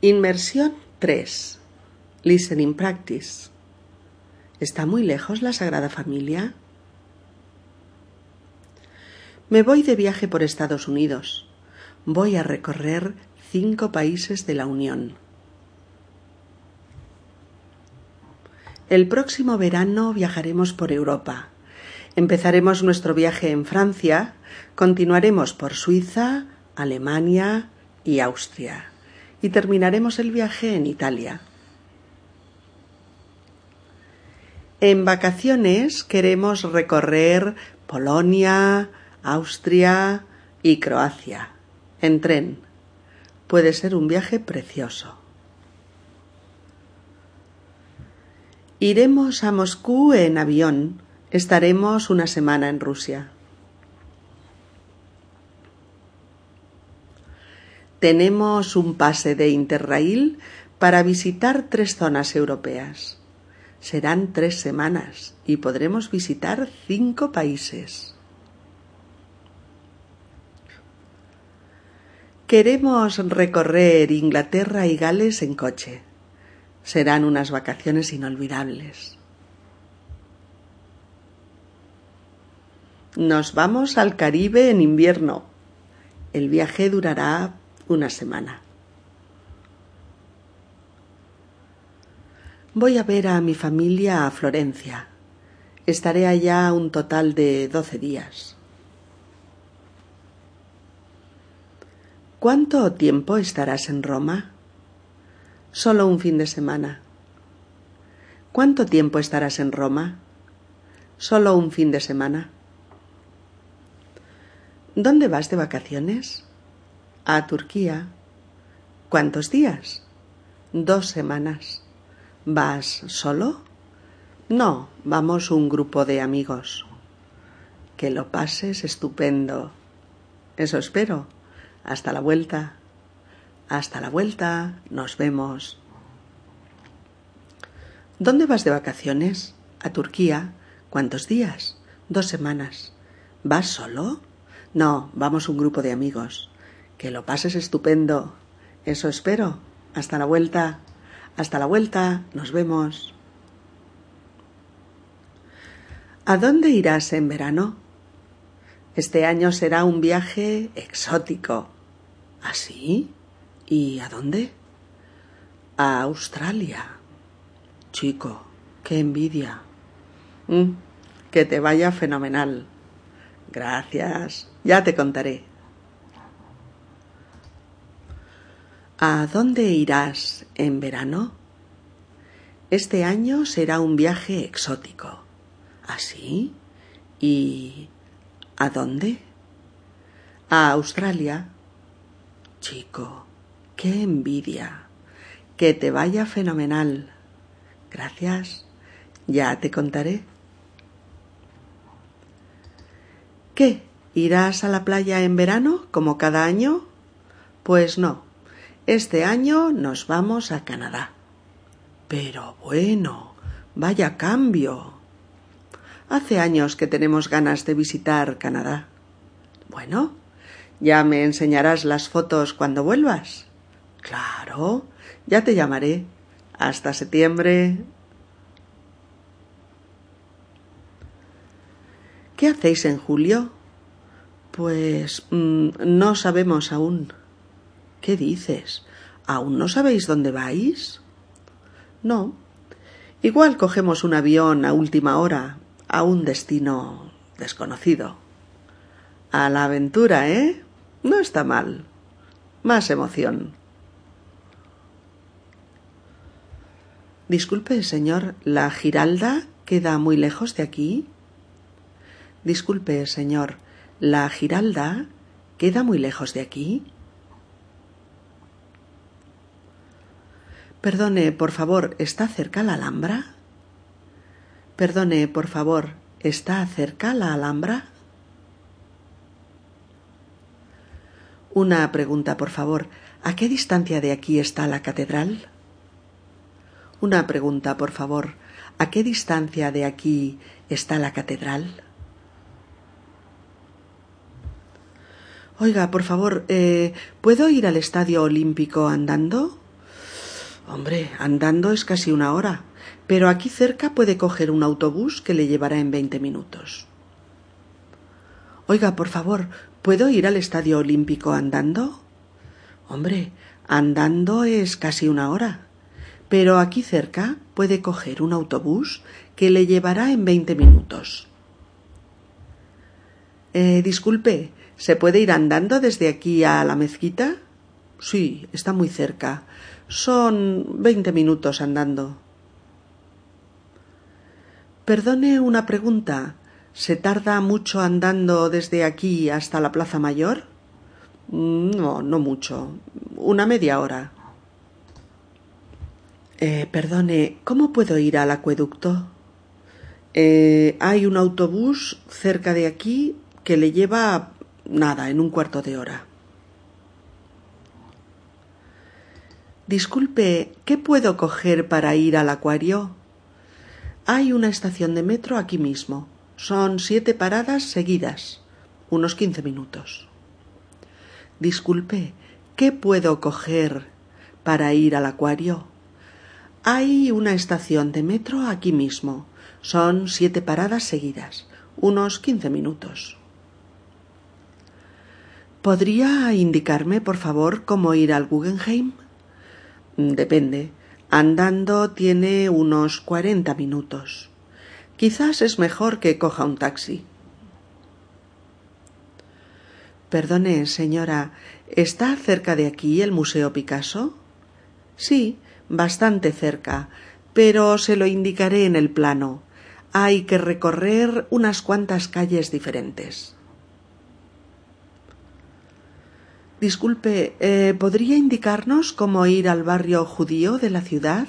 Inmersión 3. Listening Practice. ¿Está muy lejos la Sagrada Familia? Me voy de viaje por Estados Unidos. Voy a recorrer cinco países de la Unión. El próximo verano viajaremos por Europa. Empezaremos nuestro viaje en Francia, continuaremos por Suiza, Alemania y Austria y terminaremos el viaje en Italia. En vacaciones queremos recorrer Polonia, Austria y Croacia en tren. Puede ser un viaje precioso. Iremos a Moscú en avión. Estaremos una semana en Rusia. Tenemos un pase de Interrail para visitar tres zonas europeas. Serán tres semanas y podremos visitar cinco países. Queremos recorrer Inglaterra y Gales en coche. Serán unas vacaciones inolvidables. Nos vamos al Caribe en invierno. El viaje durará una semana. Voy a ver a mi familia a Florencia. Estaré allá un total de doce días. ¿Cuánto tiempo estarás en Roma? Solo un fin de semana. ¿Cuánto tiempo estarás en Roma? Solo un fin de semana. ¿Dónde vas de vacaciones? A Turquía. ¿Cuántos días? Dos semanas. ¿Vas solo? No, vamos un grupo de amigos. Que lo pases estupendo. Eso espero. Hasta la vuelta. Hasta la vuelta. Nos vemos. ¿Dónde vas de vacaciones? A Turquía. ¿Cuántos días? Dos semanas. ¿Vas solo? No, vamos un grupo de amigos. Que lo pases estupendo. Eso espero. Hasta la vuelta. Hasta la vuelta. Nos vemos. ¿A dónde irás en verano? Este año será un viaje exótico. ¿Así? ¿Ah, ¿Y a dónde? A Australia. Chico, qué envidia. Mm, que te vaya fenomenal. Gracias. Ya te contaré. ¿A dónde irás en verano? Este año será un viaje exótico. ¿Así? ¿Ah, ¿Y a dónde? A Australia. Chico, qué envidia. Que te vaya fenomenal. Gracias. Ya te contaré. ¿Qué? ¿Irás a la playa en verano como cada año? Pues no este año nos vamos a Canadá. Pero bueno, vaya cambio. Hace años que tenemos ganas de visitar Canadá. Bueno, ¿ya me enseñarás las fotos cuando vuelvas? Claro, ya te llamaré. Hasta septiembre. ¿Qué hacéis en julio? Pues mm, no sabemos aún. ¿Qué dices? ¿Aún no sabéis dónde vais? No. Igual cogemos un avión a última hora a un destino desconocido. A la aventura, ¿eh? No está mal. Más emoción. Disculpe, señor, ¿la Giralda queda muy lejos de aquí? Disculpe, señor, ¿la Giralda queda muy lejos de aquí? Perdone, por favor, ¿está cerca la Alhambra? Perdone, por favor, ¿está cerca la Alhambra? Una pregunta, por favor. ¿A qué distancia de aquí está la catedral? Una pregunta, por favor. ¿A qué distancia de aquí está la catedral? Oiga, por favor, eh, ¿puedo ir al Estadio Olímpico andando? Hombre, andando es casi una hora, pero aquí cerca puede coger un autobús que le llevará en veinte minutos. Oiga, por favor, ¿puedo ir al Estadio Olímpico andando? Hombre, andando es casi una hora, pero aquí cerca puede coger un autobús que le llevará en veinte minutos. Eh, disculpe, ¿se puede ir andando desde aquí a la mezquita? Sí, está muy cerca. Son veinte minutos andando. Perdone una pregunta. ¿Se tarda mucho andando desde aquí hasta la Plaza Mayor? Mm, no, no mucho. Una media hora. Eh, perdone, ¿cómo puedo ir al acueducto? Eh, hay un autobús cerca de aquí que le lleva nada, en un cuarto de hora. Disculpe, ¿qué puedo coger para ir al acuario? Hay una estación de metro aquí mismo. Son siete paradas seguidas, unos quince minutos. Disculpe, ¿qué puedo coger para ir al acuario? Hay una estación de metro aquí mismo. Son siete paradas seguidas, unos quince minutos. ¿Podría indicarme, por favor, cómo ir al Guggenheim? Depende. Andando tiene unos cuarenta minutos. Quizás es mejor que coja un taxi. Perdone, señora, ¿está cerca de aquí el Museo Picasso? Sí, bastante cerca, pero se lo indicaré en el plano. Hay que recorrer unas cuantas calles diferentes. Disculpe, eh, ¿podría indicarnos cómo ir al barrio judío de la ciudad?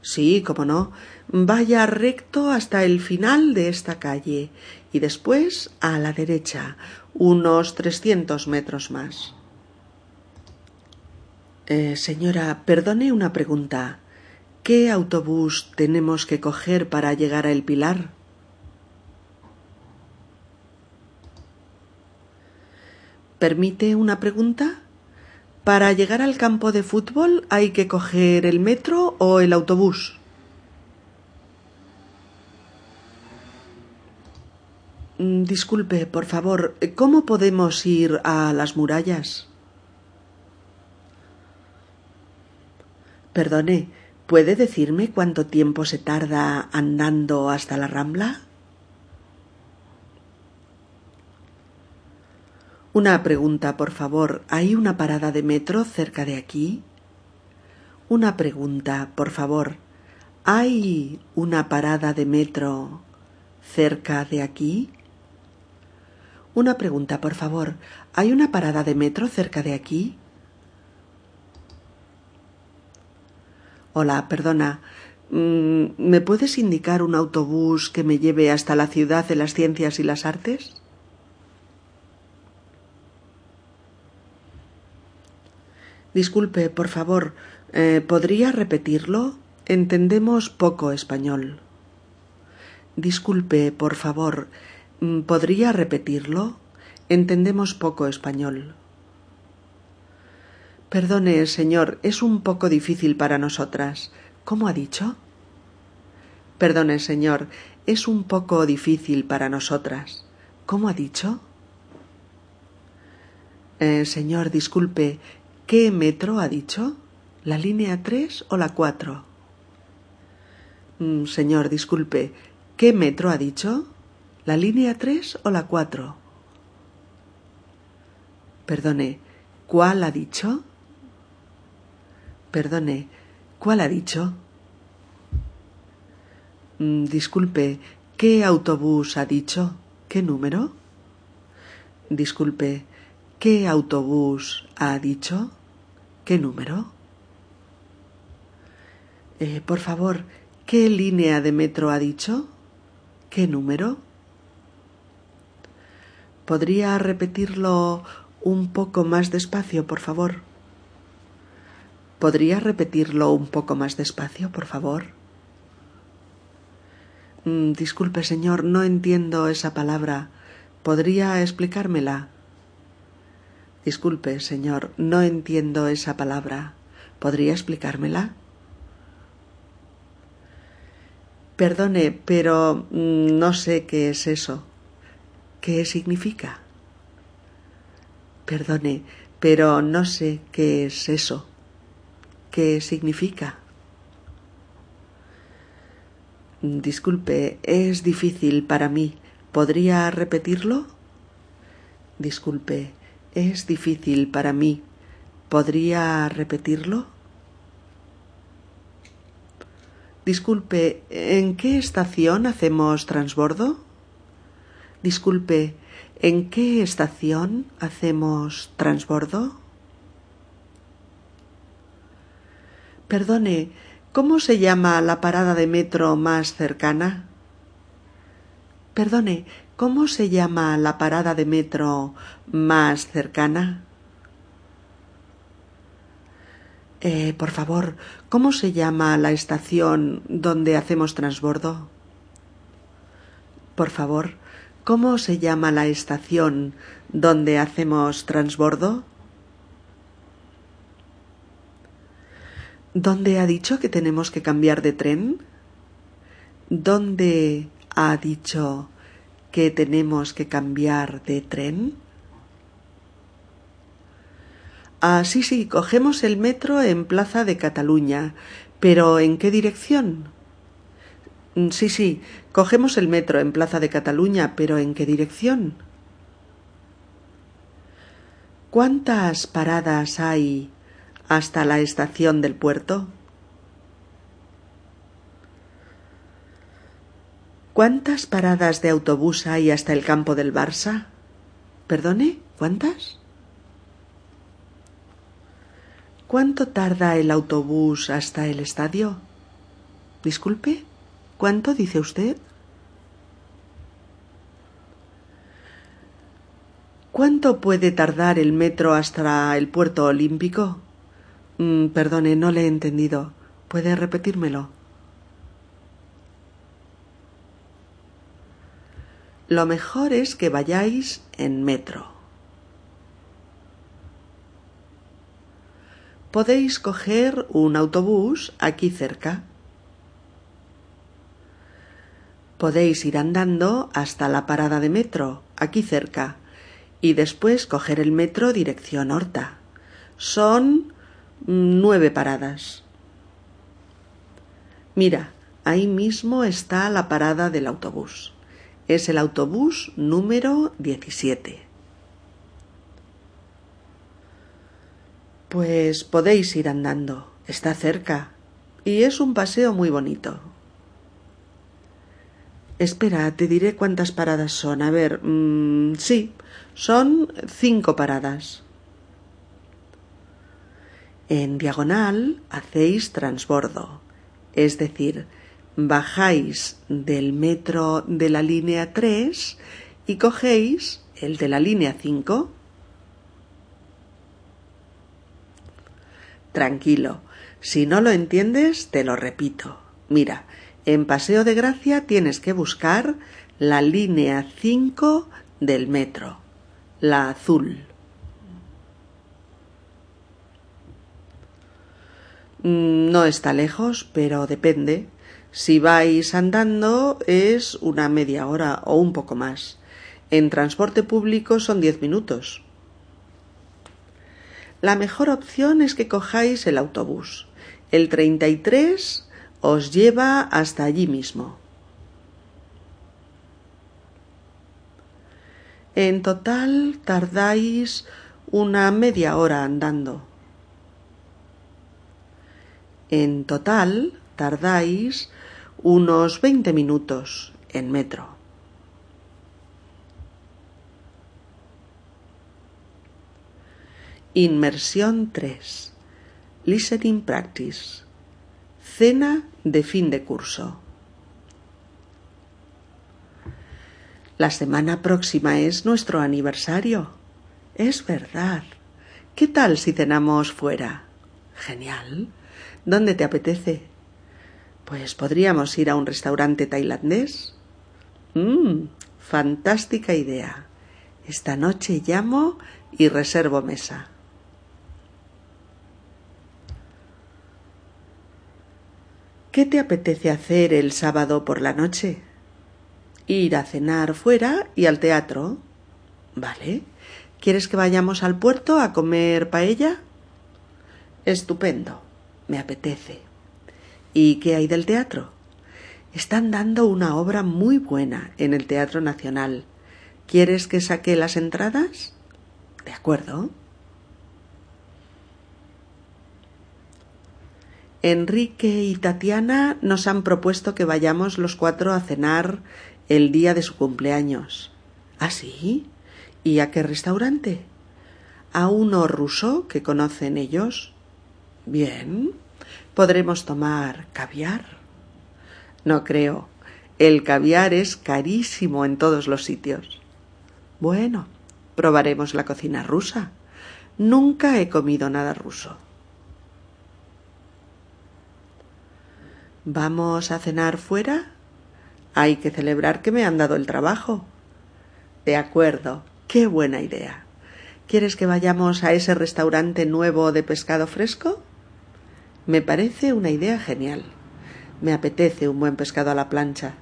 Sí, cómo no. Vaya recto hasta el final de esta calle y después a la derecha, unos trescientos metros más. Eh, señora, perdone una pregunta. ¿Qué autobús tenemos que coger para llegar a El Pilar? ¿Permite una pregunta? ¿Para llegar al campo de fútbol hay que coger el metro o el autobús? Mm, disculpe, por favor, ¿cómo podemos ir a las murallas? Perdone, ¿puede decirme cuánto tiempo se tarda andando hasta la Rambla? Una pregunta, por favor. ¿Hay una parada de metro cerca de aquí? Una pregunta, por favor. ¿Hay una parada de metro cerca de aquí? Una pregunta, por favor. ¿Hay una parada de metro cerca de aquí? Hola, perdona. Mm, ¿Me puedes indicar un autobús que me lleve hasta la ciudad de las ciencias y las artes? Disculpe, por favor, eh, ¿podría repetirlo? Entendemos poco español. Disculpe, por favor, mm, ¿podría repetirlo? Entendemos poco español. Perdone, señor, es un poco difícil para nosotras. ¿Cómo ha dicho? Perdone, señor, es un poco difícil para nosotras. ¿Cómo ha dicho? Eh, señor, disculpe, ¿Qué metro ha dicho? ¿La línea tres o la cuatro? Mm, señor, disculpe, ¿qué metro ha dicho? ¿La línea tres o la cuatro? Perdone, ¿cuál ha dicho? Perdone, ¿cuál ha dicho? Mm, disculpe, ¿qué autobús ha dicho? ¿Qué número? Disculpe, ¿qué autobús ha dicho? ¿Qué número? Eh, por favor, ¿qué línea de metro ha dicho? ¿Qué número? ¿Podría repetirlo un poco más despacio, por favor? ¿Podría repetirlo un poco más despacio, por favor? Mm, disculpe, señor, no entiendo esa palabra. ¿Podría explicármela? Disculpe, señor, no entiendo esa palabra. ¿Podría explicármela? Perdone, pero mm, no sé qué es eso. ¿Qué significa? Perdone, pero no sé qué es eso. ¿Qué significa? Disculpe, es difícil para mí. ¿Podría repetirlo? Disculpe, es difícil para mí. ¿Podría repetirlo? Disculpe, ¿en qué estación hacemos transbordo? Disculpe, ¿en qué estación hacemos transbordo? Perdone, ¿cómo se llama la parada de metro más cercana? Perdone, ¿cómo se llama la parada de metro más cercana? Eh, por favor, ¿cómo se llama la estación donde hacemos transbordo? Por favor, ¿cómo se llama la estación donde hacemos transbordo? ¿Dónde ha dicho que tenemos que cambiar de tren? ¿Dónde ha dicho que tenemos que cambiar de tren? Ah, sí, sí, cogemos el metro en Plaza de Cataluña. ¿Pero en qué dirección? Mm, sí, sí, cogemos el metro en Plaza de Cataluña, pero ¿en qué dirección? ¿Cuántas paradas hay hasta la estación del puerto? ¿Cuántas paradas de autobús hay hasta el campo del Barça? ¿Perdone? ¿Cuántas? ¿Cuánto tarda el autobús hasta el estadio? Disculpe, ¿cuánto dice usted? ¿Cuánto puede tardar el metro hasta el puerto olímpico? Mm, perdone, no le he entendido. ¿Puede repetírmelo? Lo mejor es que vayáis en metro. podéis coger un autobús aquí cerca. Podéis ir andando hasta la parada de metro, aquí cerca, y después coger el metro dirección Horta. Son nueve paradas. Mira, ahí mismo está la parada del autobús. Es el autobús número 17. Pues podéis ir andando. Está cerca. Y es un paseo muy bonito. Espera, te diré cuántas paradas son. A ver, mmm, sí, son cinco paradas. En diagonal hacéis transbordo, es decir, bajáis del metro de la línea 3 y cogéis el de la línea 5 Tranquilo. Si no lo entiendes, te lo repito. Mira, en Paseo de Gracia tienes que buscar la línea 5 del metro, la azul. Mm, no está lejos, pero depende. Si vais andando es una media hora o un poco más. En transporte público son diez minutos la mejor opción es que cojáis el autobús. El 33 os lleva hasta allí mismo. En total tardáis una media hora andando. En total tardáis unos 20 minutos en metro. Inmersión 3. Listening Practice. Cena de fin de curso. La semana próxima es nuestro aniversario. Es verdad. ¿Qué tal si cenamos fuera? Genial. ¿Dónde te apetece? Pues podríamos ir a un restaurante tailandés. Mmm, fantástica idea. Esta noche llamo y reservo mesa. ¿Qué te apetece hacer el sábado por la noche? Ir a cenar fuera y al teatro. Vale. ¿Quieres que vayamos al puerto a comer paella? Estupendo. Me apetece. ¿Y qué hay del teatro? Están dando una obra muy buena en el Teatro Nacional. ¿Quieres que saque las entradas? De acuerdo. Enrique y Tatiana nos han propuesto que vayamos los cuatro a cenar el día de su cumpleaños. ¿Ah, sí? ¿Y a qué restaurante? A uno ruso que conocen ellos. Bien. ¿Podremos tomar caviar? No creo. El caviar es carísimo en todos los sitios. Bueno, probaremos la cocina rusa. Nunca he comido nada ruso. ¿Vamos a cenar fuera? Hay que celebrar que me han dado el trabajo. De acuerdo. Qué buena idea. ¿Quieres que vayamos a ese restaurante nuevo de pescado fresco? Me parece una idea genial. Me apetece un buen pescado a la plancha.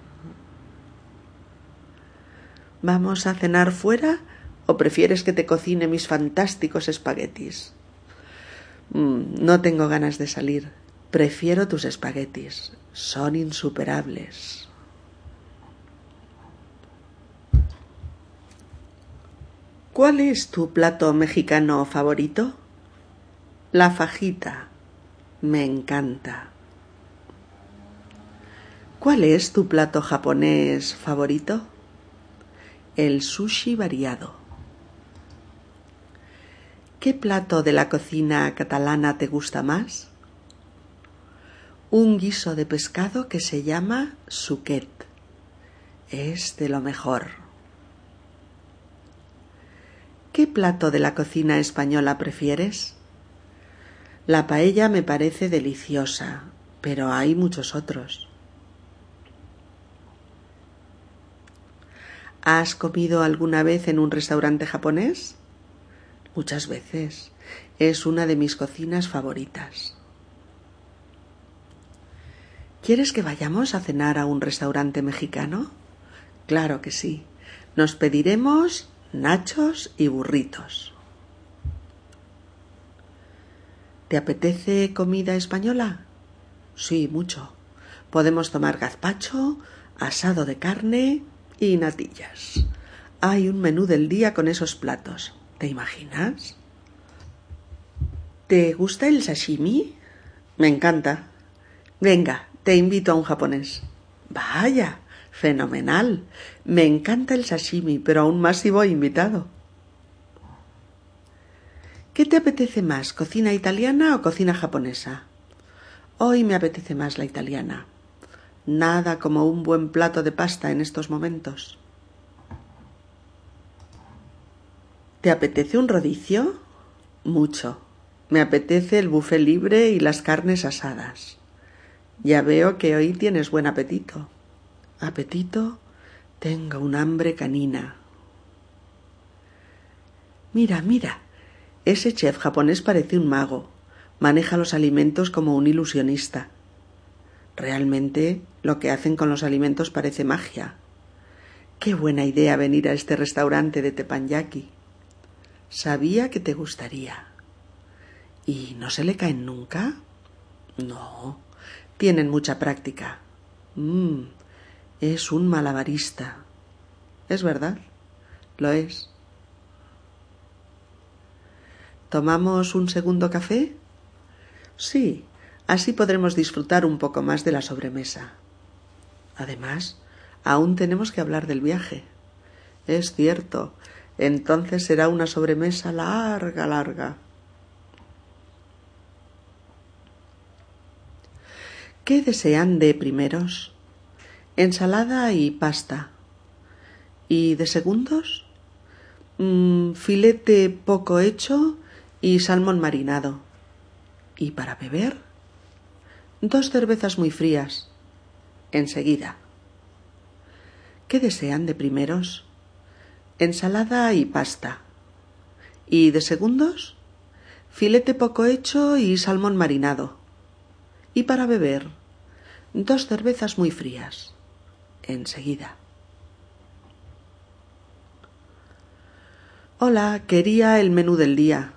¿Vamos a cenar fuera o prefieres que te cocine mis fantásticos espaguetis? Mm, no tengo ganas de salir. Prefiero tus espaguetis. Son insuperables. ¿Cuál es tu plato mexicano favorito? La fajita. Me encanta. ¿Cuál es tu plato japonés favorito? El sushi variado. ¿Qué plato de la cocina catalana te gusta más? Un guiso de pescado que se llama suquet. Es de lo mejor. ¿Qué plato de la cocina española prefieres? La paella me parece deliciosa, pero hay muchos otros. ¿Has comido alguna vez en un restaurante japonés? Muchas veces. Es una de mis cocinas favoritas. ¿Quieres que vayamos a cenar a un restaurante mexicano? Claro que sí. Nos pediremos nachos y burritos. ¿Te apetece comida española? Sí, mucho. Podemos tomar gazpacho, asado de carne y natillas. Hay un menú del día con esos platos. ¿Te imaginas? ¿Te gusta el sashimi? Me encanta. Venga, te invito a un japonés. Vaya, fenomenal. Me encanta el sashimi, pero aún más si voy invitado. ¿Qué te apetece más, cocina italiana o cocina japonesa? Hoy me apetece más la italiana. Nada como un buen plato de pasta en estos momentos. ¿Te apetece un rodicio? Mucho. Me apetece el buffet libre y las carnes asadas. Ya veo que hoy tienes buen apetito. ¿Apetito? Tengo un hambre canina. Mira, mira, ese chef japonés parece un mago. Maneja los alimentos como un ilusionista. Realmente lo que hacen con los alimentos parece magia. Qué buena idea venir a este restaurante de tepanyaki. Sabía que te gustaría. ¿Y no se le caen nunca? No, tienen mucha práctica. Mmm, es un malabarista. Es verdad, lo es. ¿Tomamos un segundo café? Sí, así podremos disfrutar un poco más de la sobremesa. Además, aún tenemos que hablar del viaje. Es cierto, entonces será una sobremesa larga, larga. ¿Qué desean de primeros? Ensalada y pasta. ¿Y de segundos? Mm, filete poco hecho y salmón marinado. ¿Y para beber? Dos cervezas muy frías. Enseguida. ¿Qué desean de primeros? Ensalada y pasta. ¿Y de segundos? Filete poco hecho y salmón marinado. ¿Y para beber? Dos cervezas muy frías. Enseguida. Hola, quería el menú del día.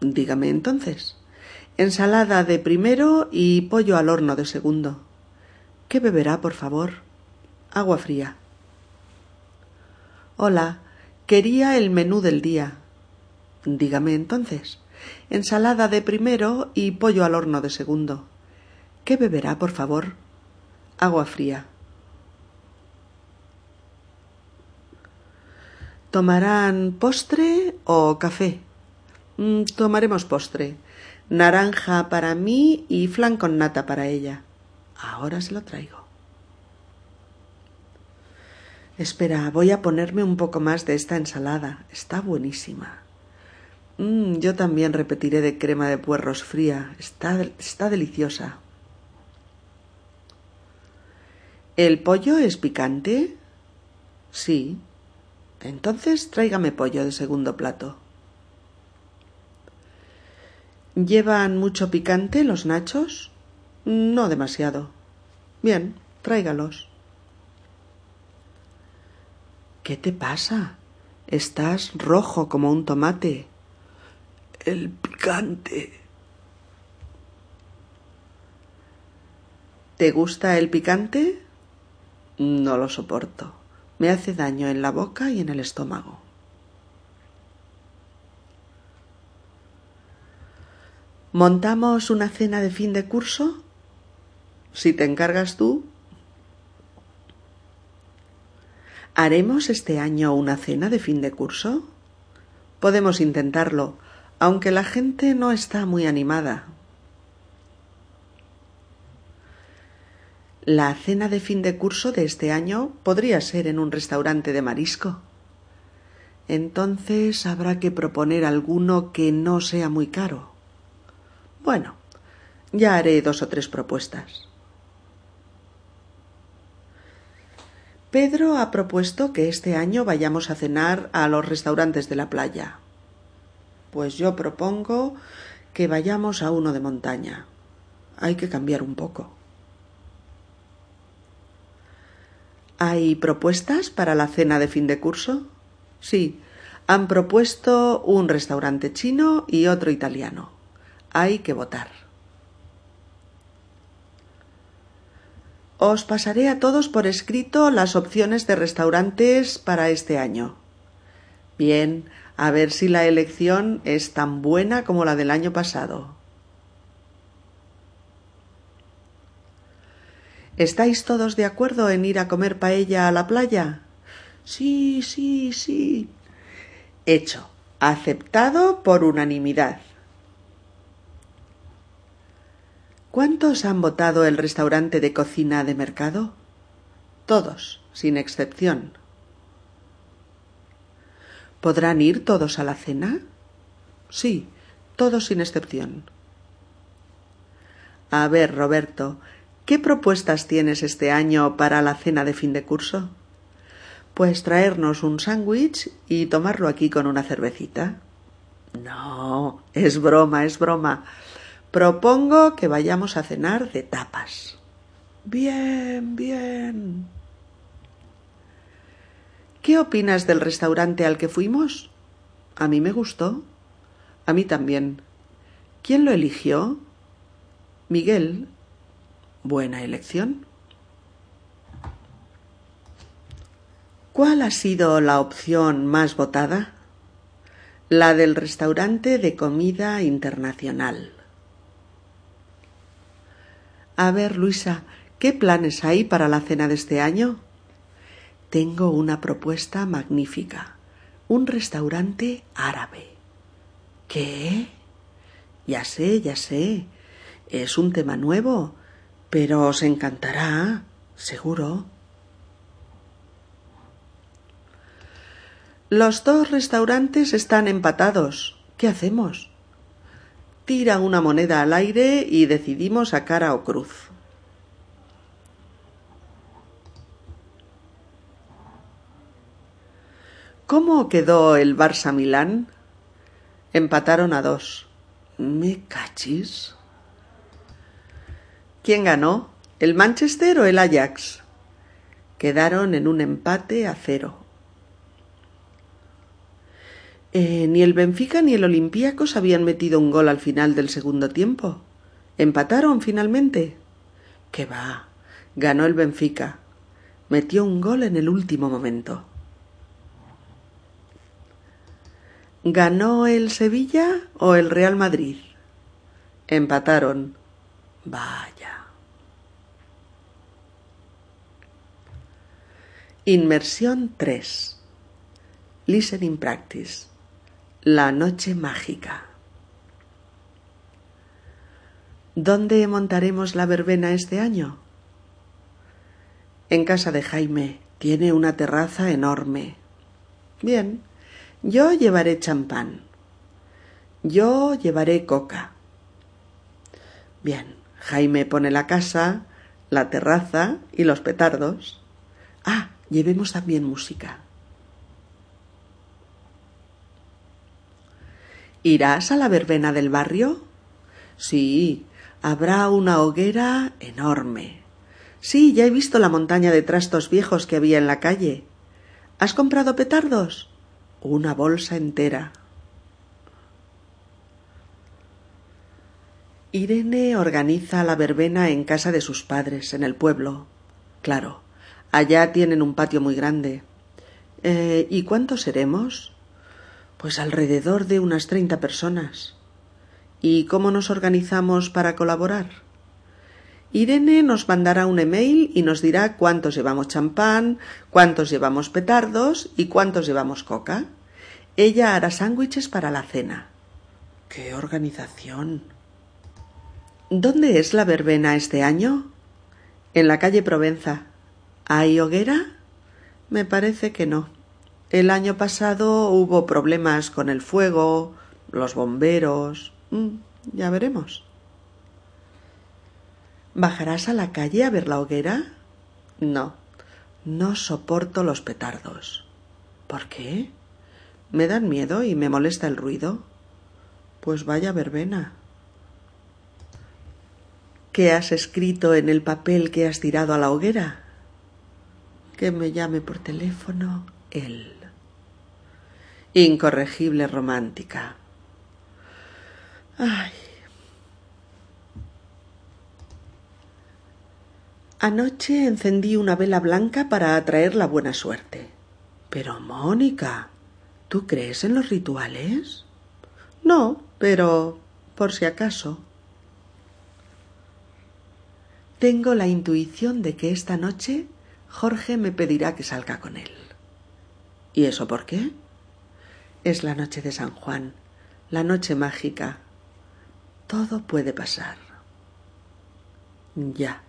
Dígame entonces. Ensalada de primero y pollo al horno de segundo. ¿Qué beberá, por favor? Agua fría. Hola, quería el menú del día. Dígame entonces. Ensalada de primero y pollo al horno de segundo. ¿Qué beberá, por favor? Agua fría. ¿Tomarán postre o café? Mm, tomaremos postre. Naranja para mí y flan con nata para ella. Ahora se lo traigo. Espera, voy a ponerme un poco más de esta ensalada. Está buenísima. Mm, yo también repetiré de crema de puerros fría. Está, está deliciosa. ¿El pollo es picante? Sí. Entonces tráigame pollo de segundo plato. ¿Llevan mucho picante los nachos? No demasiado. Bien, tráigalos. ¿Qué te pasa? Estás rojo como un tomate. El picante. ¿Te gusta el picante? No lo soporto. Me hace daño en la boca y en el estómago. ¿Montamos una cena de fin de curso? Si te encargas tú. ¿Haremos este año una cena de fin de curso? Podemos intentarlo, aunque la gente no está muy animada. La cena de fin de curso de este año podría ser en un restaurante de marisco. Entonces habrá que proponer alguno que no sea muy caro. Bueno, ya haré dos o tres propuestas. Pedro ha propuesto que este año vayamos a cenar a los restaurantes de la playa. Pues yo propongo que vayamos a uno de montaña. Hay que cambiar un poco. ¿Hay propuestas para la cena de fin de curso? Sí, han propuesto un restaurante chino y otro italiano. Hay que votar. Os pasaré a todos por escrito las opciones de restaurantes para este año. Bien, a ver si la elección es tan buena como la del año pasado. ¿Estáis todos de acuerdo en ir a comer paella a la playa? Sí, sí, sí. Hecho. Aceptado por unanimidad. ¿Cuántos han votado el restaurante de cocina de mercado? Todos, sin excepción. ¿Podrán ir todos a la cena? Sí, todos sin excepción. A ver, Roberto, ¿qué propuestas tienes este año para la cena de fin de curso? Pues traernos un sándwich y tomarlo aquí con una cervecita. No, es broma, es broma. Propongo que vayamos a cenar de tapas. Bien, bien. ¿Qué opinas del restaurante al que fuimos? A mí me gustó. A mí también. ¿Quién lo eligió? Miguel. Buena elección. ¿Cuál ha sido la opción más votada? La del restaurante de comida internacional. A ver, Luisa, ¿qué planes hay para la cena de este año? Tengo una propuesta magnífica. Un restaurante árabe. ¿Qué? Ya sé, ya sé. Es un tema nuevo, pero os encantará, seguro. Los dos restaurantes están empatados. ¿Qué hacemos? Tira una moneda al aire y decidimos a cara o cruz. ¿Cómo quedó el Barça Milán? Empataron a dos. ¿Me cachis? ¿Quién ganó? ¿El Manchester o el Ajax? Quedaron en un empate a cero. Eh, ni el Benfica ni el Olympiacos habían metido un gol al final del segundo tiempo. Empataron finalmente. ¡Qué va! Ganó el Benfica. Metió un gol en el último momento. ¿Ganó el Sevilla o el Real Madrid? Empataron. Vaya. Inmersión 3. Listening Practice. La noche mágica. ¿Dónde montaremos la verbena este año? En casa de Jaime. Tiene una terraza enorme. Bien, yo llevaré champán. Yo llevaré coca. Bien, Jaime pone la casa, la terraza y los petardos. Ah, llevemos también música. ¿Irás a la verbena del barrio? Sí, habrá una hoguera enorme. Sí, ya he visto la montaña de trastos viejos que había en la calle. ¿Has comprado petardos? una bolsa entera. Irene organiza la verbena en casa de sus padres, en el pueblo. Claro, allá tienen un patio muy grande. Eh, ¿Y cuántos seremos? Pues alrededor de unas treinta personas. ¿Y cómo nos organizamos para colaborar? Irene nos mandará un email y nos dirá cuántos llevamos champán, cuántos llevamos petardos y cuántos llevamos coca. Ella hará sándwiches para la cena. ¡Qué organización! ¿Dónde es la verbena este año? En la calle Provenza. ¿Hay hoguera? Me parece que no. El año pasado hubo problemas con el fuego, los bomberos. Mm, ya veremos. ¿Bajarás a la calle a ver la hoguera? No, no soporto los petardos. ¿Por qué? ¿Me dan miedo y me molesta el ruido? Pues vaya verbena. ¿Qué has escrito en el papel que has tirado a la hoguera? Que me llame por teléfono él. Incorregible romántica. Ay. Anoche encendí una vela blanca para atraer la buena suerte. Pero, Mónica, ¿tú crees en los rituales? No, pero por si acaso. Tengo la intuición de que esta noche Jorge me pedirá que salga con él. ¿Y eso por qué? Es la noche de San Juan, la noche mágica. Todo puede pasar. Ya.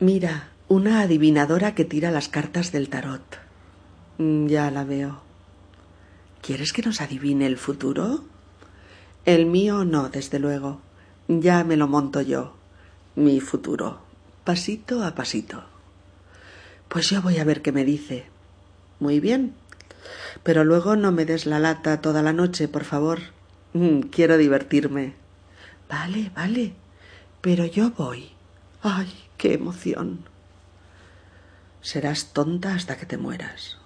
Mira, una adivinadora que tira las cartas del tarot. Mm, ya la veo. ¿Quieres que nos adivine el futuro? El mío no, desde luego. Ya me lo monto yo. Mi futuro. Pasito a pasito. Pues yo voy a ver qué me dice. Muy bien. Pero luego no me des la lata toda la noche, por favor. Mm, quiero divertirme. Vale, vale. Pero yo voy. ¡Ay, qué emoción! Serás tonta hasta que te mueras.